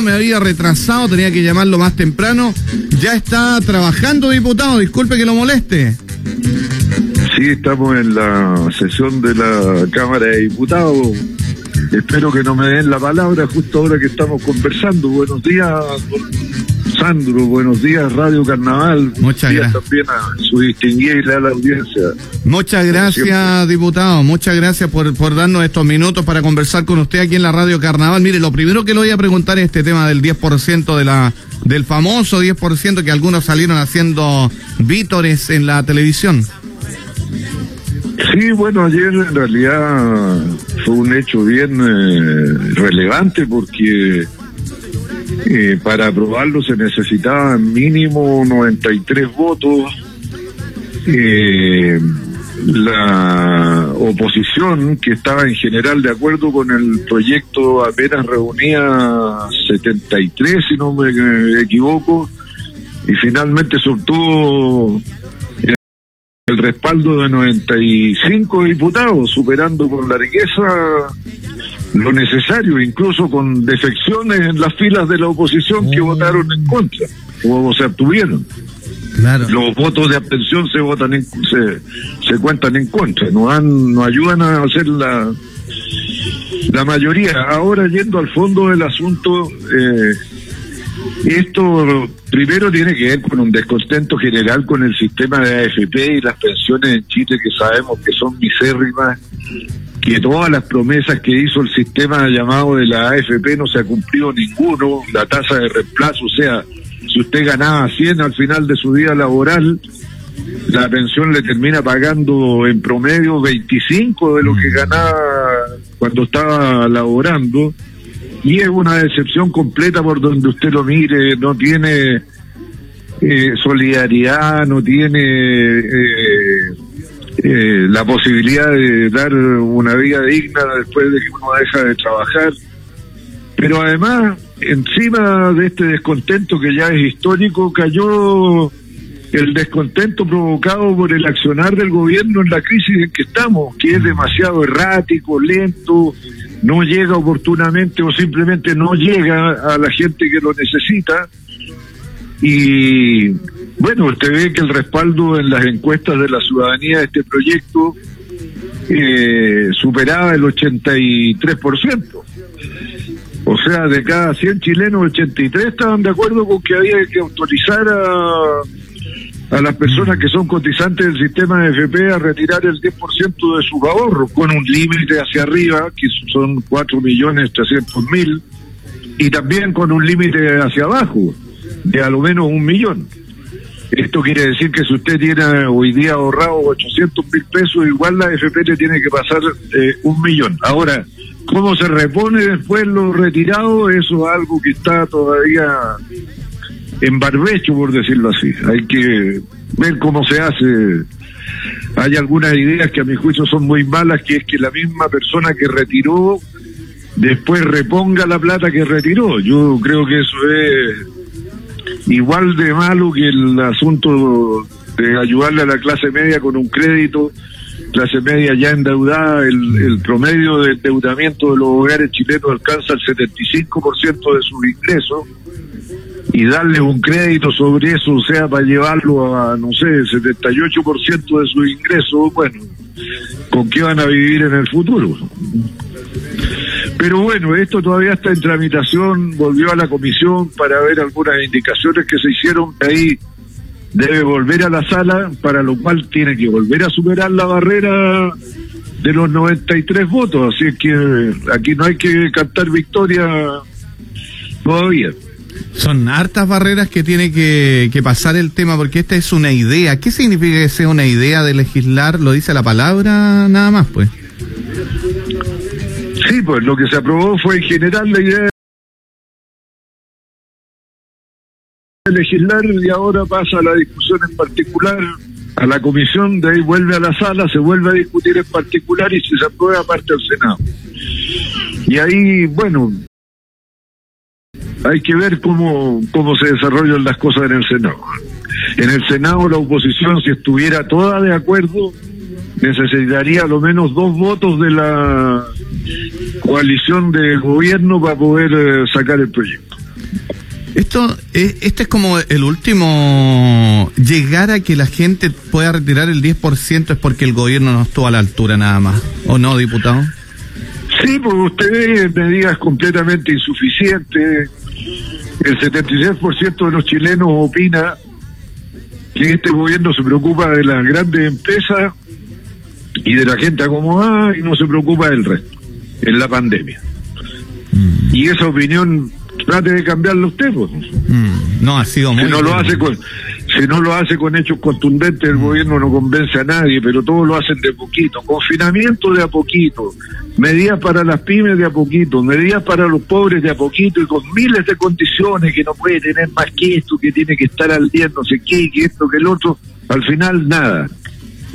me había retrasado, tenía que llamarlo más temprano. Ya está trabajando, diputado, disculpe que lo moleste. Sí, estamos en la sesión de la Cámara de Diputados. Espero que no me den la palabra justo ahora que estamos conversando. Buenos días, Sandro. Buenos días, Radio Carnaval. Muchas gracias. También a su distinguida y leal audiencia. Muchas gracias, diputado. Muchas gracias por, por darnos estos minutos para conversar con usted aquí en la Radio Carnaval. Mire, lo primero que le voy a preguntar es este tema del 10% de la del famoso 10% que algunos salieron haciendo vítores en la televisión. Sí, bueno, ayer en realidad fue un hecho bien eh, relevante porque eh, para aprobarlo se necesitaban mínimo 93 votos. Eh, la oposición, que estaba en general de acuerdo con el proyecto, apenas reunía 73, si no me equivoco, y finalmente soltó el respaldo de 95 diputados, superando con largueza lo necesario, incluso con defecciones en las filas de la oposición que votaron en contra o se abstuvieron. Los votos de abstención se votan en, se, se cuentan en contra, no han, no ayudan a hacer la la mayoría. Ahora yendo al fondo del asunto, eh, esto primero tiene que ver con un descontento general con el sistema de AFP y las pensiones en Chile que sabemos que son misérrimas, que todas las promesas que hizo el sistema llamado de la AFP no se ha cumplido ninguno, la tasa de reemplazo, o sea, si usted ganaba 100 al final de su vida laboral, la pensión le termina pagando en promedio 25 de lo que ganaba cuando estaba laborando. Y es una decepción completa por donde usted lo mire, no tiene eh, solidaridad, no tiene eh, eh, la posibilidad de dar una vida digna después de que uno deja de trabajar. Pero además, encima de este descontento que ya es histórico, cayó el descontento provocado por el accionar del gobierno en la crisis en que estamos, que es demasiado errático, lento, no llega oportunamente o simplemente no llega a la gente que lo necesita. Y bueno, usted ve que el respaldo en las encuestas de la ciudadanía de este proyecto eh, superaba el 83%. O sea, de cada 100 chilenos, 83 estaban de acuerdo con que había que autorizar a a las personas que son cotizantes del sistema de FP a retirar el 10% de sus ahorros, con un límite hacia arriba, que son 4.300.000, y también con un límite hacia abajo, de a lo menos un millón. Esto quiere decir que si usted tiene hoy día ahorrado 800 mil pesos, igual la FP le tiene que pasar eh, un millón. Ahora, ¿cómo se repone después lo retirado? Eso es algo que está todavía en barbecho, por decirlo así. Hay que ver cómo se hace. Hay algunas ideas que a mi juicio son muy malas, que es que la misma persona que retiró después reponga la plata que retiró. Yo creo que eso es igual de malo que el asunto de ayudarle a la clase media con un crédito, clase media ya endeudada, el, promedio de endeudamiento de los hogares chilenos alcanza el 75% de sus ingresos y darle un crédito sobre eso, o sea, para llevarlo a, no sé, 78% de su ingreso, bueno, ¿con qué van a vivir en el futuro? Pero bueno, esto todavía está en tramitación, volvió a la comisión para ver algunas indicaciones que se hicieron, ahí debe volver a la sala, para lo cual tiene que volver a superar la barrera de los 93 votos, así es que aquí no hay que cantar victoria todavía. Son hartas barreras que tiene que, pasar el tema, porque esta es una idea. ¿Qué significa que sea una idea de legislar? Lo dice la palabra nada más, pues. Sí, pues lo que se aprobó fue en general la idea de legislar y ahora pasa a la discusión en particular a la comisión, de ahí vuelve a la sala, se vuelve a discutir en particular y si se aprueba parte al Senado. Y ahí, bueno, hay que ver cómo, cómo se desarrollan las cosas en el Senado. En el Senado la oposición, si estuviera toda de acuerdo, necesitaría lo menos dos votos de la coalición de gobierno para poder eh, sacar el proyecto. Esto, eh, este es como el último. Llegar a que la gente pueda retirar el 10% es porque el gobierno no estuvo a la altura nada más. ¿O no, diputado? Sí, porque usted ve medidas completamente insuficientes. El 76% de los chilenos opina que este gobierno se preocupa de las grandes empresas y de la gente acomodada y no se preocupa del resto en la pandemia. Mm. Y esa opinión trate de cambiarlo usted. Pues. Mm, no, ha sido muy... Si no, lo hace con, si no lo hace con hechos contundentes, el mm. gobierno no convence a nadie, pero todos lo hacen de poquito. Confinamiento de a poquito, medidas para las pymes de a poquito, medidas para los pobres de a poquito y con miles de condiciones que no puede tener más que esto, que tiene que estar al día, no sé qué, que esto, que el otro. Al final, nada.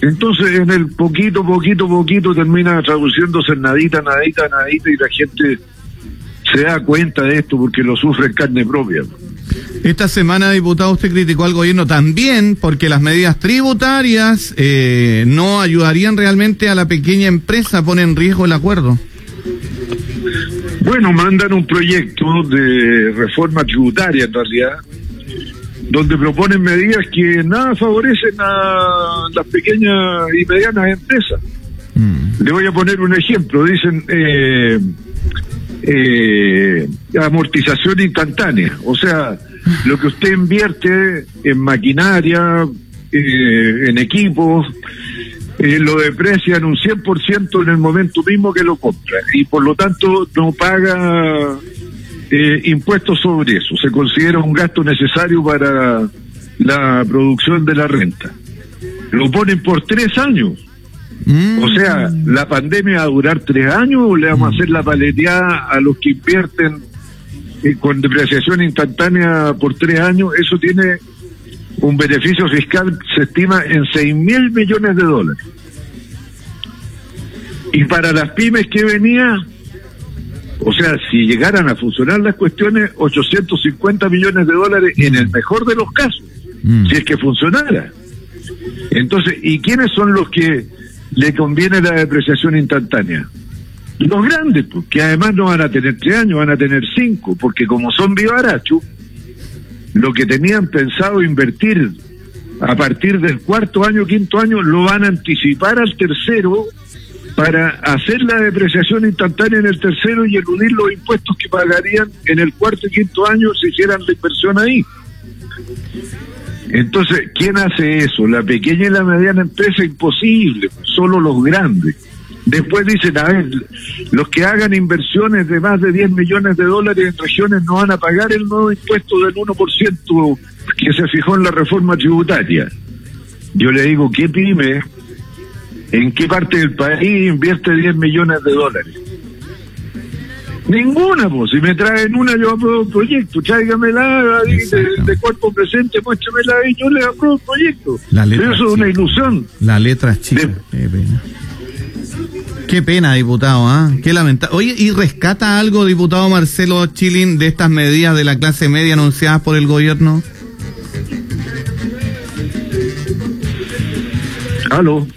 Entonces, en el poquito, poquito, poquito termina traduciéndose en nadita, nadita, nadita y la gente se da cuenta de esto porque lo sufre en carne propia. Esta semana, diputado, usted criticó al gobierno también porque las medidas tributarias eh, no ayudarían realmente a la pequeña empresa, pone en riesgo el acuerdo. Bueno, mandan un proyecto de reforma tributaria en realidad, donde proponen medidas que nada favorecen a las pequeñas y medianas empresas. Mm. Le voy a poner un ejemplo. Dicen, eh, eh, amortización instantánea. O sea, lo que usted invierte en maquinaria, eh, en equipos, eh, lo deprecian un 100% en el momento mismo que lo compra y por lo tanto no paga eh, impuestos sobre eso. Se considera un gasto necesario para la producción de la renta. Lo ponen por tres años. O sea, mm. ¿la pandemia va a durar tres años o le vamos a hacer la paleteada a los que invierten eh, con depreciación instantánea por tres años? Eso tiene un beneficio fiscal, se estima en seis mil millones de dólares. Y para las pymes que venía, o sea, si llegaran a funcionar las cuestiones, 850 millones de dólares en el mejor de los casos, mm. si es que funcionara. Entonces, ¿y quiénes son los que le conviene la depreciación instantánea. Los grandes, pues, que además no van a tener tres años, van a tener cinco, porque como son vivaracho, lo que tenían pensado invertir a partir del cuarto año, quinto año, lo van a anticipar al tercero para hacer la depreciación instantánea en el tercero y eludir los impuestos que pagarían en el cuarto y quinto año si hicieran la inversión ahí. Entonces, ¿quién hace eso? La pequeña y la mediana empresa, imposible, solo los grandes. Después dicen, a ver, los que hagan inversiones de más de 10 millones de dólares en regiones no van a pagar el nuevo impuesto del 1% que se fijó en la reforma tributaria. Yo le digo, ¿qué pyme? ¿En qué parte del país invierte 10 millones de dólares? Ninguna, pues. Si me traen una, yo apruebo el proyecto. Tráigamela de, de, cuerpo presente, muéstramela y yo le apruebo el proyecto. Pero eso es una ilusión. La letra chica. Qué pena. Qué pena, diputado, ¿ah? Qué lamentable. Oye, ¿y rescata algo, diputado Marcelo Chilin, de estas medidas de la clase media anunciadas por el gobierno?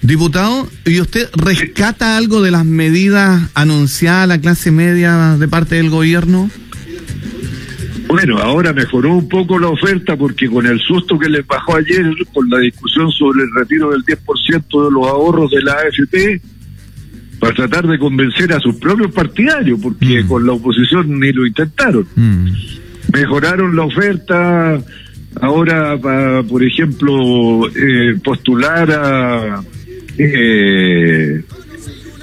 Diputado, ¿y usted rescata algo de las medidas anunciadas a la clase media de parte del gobierno? Bueno, ahora mejoró un poco la oferta porque con el susto que les bajó ayer con la discusión sobre el retiro del 10% de los ahorros de la AFP, para tratar de convencer a sus propios partidarios, porque mm. con la oposición ni lo intentaron. Mm. Mejoraron la oferta, ahora para, por ejemplo, eh, postular a eh,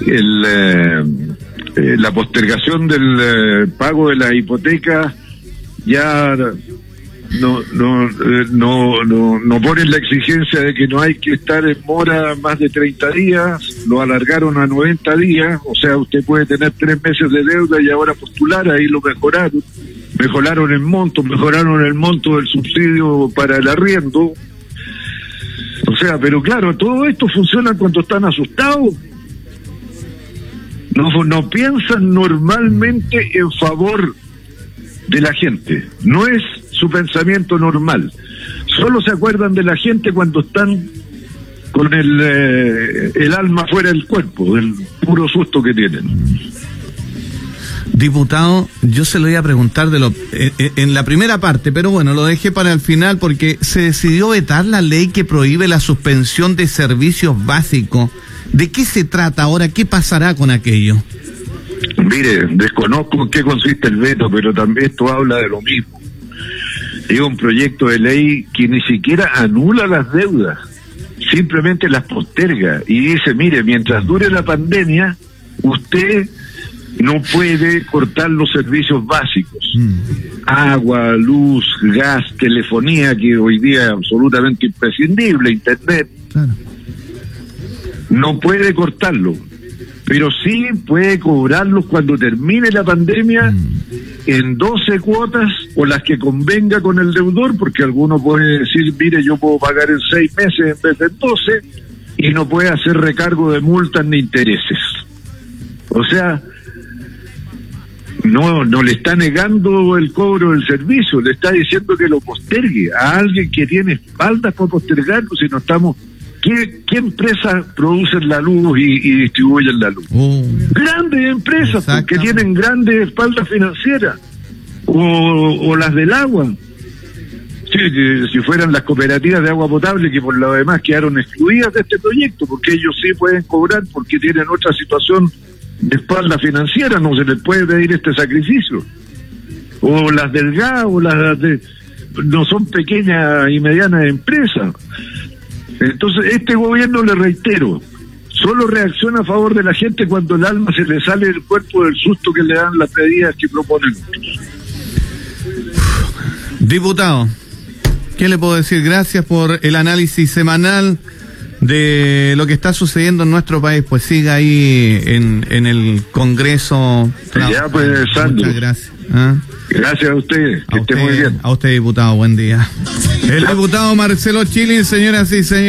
el, eh, la postergación del pago de la hipoteca ya no no, no no no ponen la exigencia de que no hay que estar en mora más de 30 días, lo alargaron a 90 días, o sea, usted puede tener tres meses de deuda y ahora postular, ahí lo mejoraron mejoraron el monto, mejoraron el monto del subsidio para el arriendo. O sea, pero claro, todo esto funciona cuando están asustados. No, no piensan normalmente en favor de la gente. No es su pensamiento normal. Solo se acuerdan de la gente cuando están con el, eh, el alma fuera del cuerpo, del puro susto que tienen. Diputado, yo se lo iba a preguntar de lo, en, en, la primera parte, pero bueno, lo dejé para el final porque se decidió vetar la ley que prohíbe la suspensión de servicios básicos. ¿De qué se trata ahora? ¿Qué pasará con aquello? Mire, desconozco en qué consiste el veto, pero también esto habla de lo mismo. Es un proyecto de ley que ni siquiera anula las deudas, simplemente las posterga y dice, mire, mientras dure la pandemia, usted no puede cortar los servicios básicos. Mm. Agua, luz, gas, telefonía, que hoy día es absolutamente imprescindible, internet. No puede cortarlo, pero sí puede cobrarlos cuando termine la pandemia mm. en 12 cuotas o las que convenga con el deudor, porque alguno puede decir, mire, yo puedo pagar en 6 meses en vez de en 12 y no puede hacer recargo de multas ni intereses. O sea, no, no le está negando el cobro del servicio, le está diciendo que lo postergue a alguien que tiene espaldas para postergarlo si no estamos... ¿Qué, qué empresas producen la luz y, distribuyen la luz? Oh. Grandes empresas que tienen grandes espaldas financieras o, las del agua. Sí, si fueran las cooperativas de agua potable que por lo demás quedaron excluidas de este proyecto, porque ellos sí pueden cobrar porque tienen otra situación de espalda financiera, no se les puede pedir este sacrificio. O las del gas, o las de... no son pequeñas y medianas empresas. Entonces, este gobierno, le reitero, solo reacciona a favor de la gente cuando el alma se le sale del cuerpo del susto que le dan las medidas que proponen. Diputado, ¿qué le puedo decir? Gracias por el análisis semanal de lo que está sucediendo en nuestro país, pues siga ahí en, en el Congreso. Ya, pues, Muchas gracias. ¿ah? Gracias a usted, que esté muy bien. A usted, diputado, buen día. El diputado Marcelo Chilin, señoras y señores.